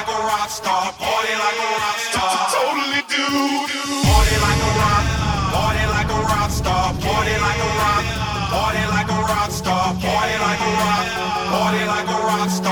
rock star, party like a rock star. Totally do. Party like a rock, party like a rock star, party like a rock, party like a rock star, party like a rock, party like a rock star,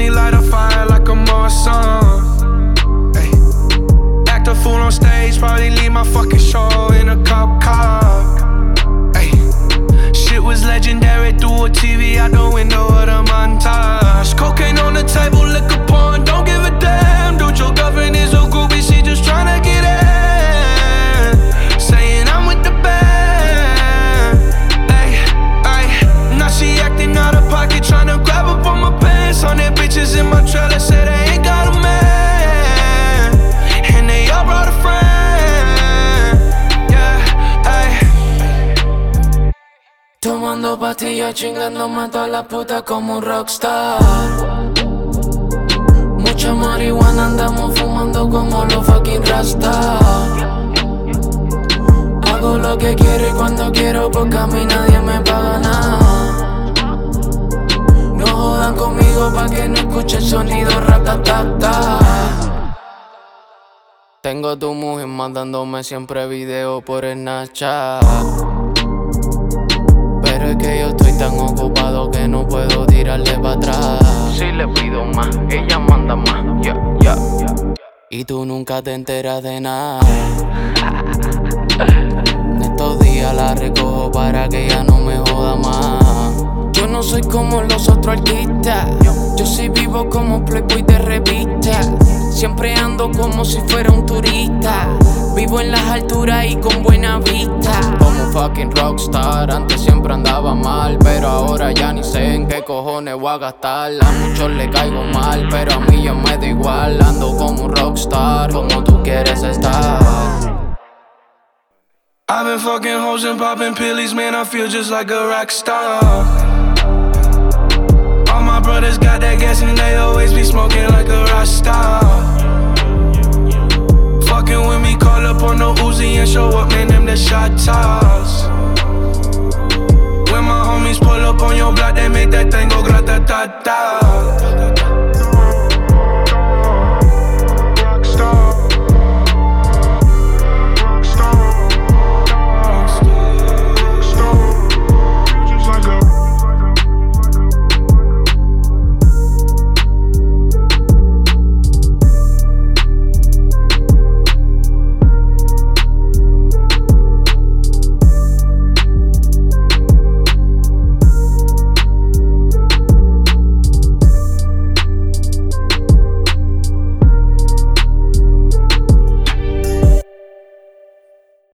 Me light a fire like a Marsan. Hey. Act a fool on stage, probably leave my fucking show in a cop car. Hey. Shit was legendary through a TV out the window of the Tomando pastillas, chingándome a toda la puta como un rockstar. Mucha marihuana andamos fumando como los fucking rastas. Hago lo que quiero y cuando quiero porque a mí nadie me paga nada jodan conmigo pa' que no escuche el sonido ratatata. Tengo tu mujer mandándome siempre video por el Snapchat. Tirarle para atrás. Si le pido más, ella manda más. Yeah, yeah. Y tú nunca te enteras de nada. Estos días la recojo para que ella no me joda más. Yo no soy como los otros artistas. Yo sí vivo como playboy de revista. Siempre ando como si fuera un turista. Vivo en las alturas y con buena vista. Como fucking rockstar. Antes siempre andaba mal, pero ahora ya ni sé en qué cojones voy a gastar. A muchos le caigo mal, pero a mí yo me da igual. Ando como un rockstar, como tú quieres estar. I've been fucking hoes and popping pillies, man. I feel just like a rock star. my brothers got that gas and they always be smoking like a Rasta. Fucking with me, call up on the Uzi and show up, man, them the shot toss. On your block, they make that thing go grata ta ta.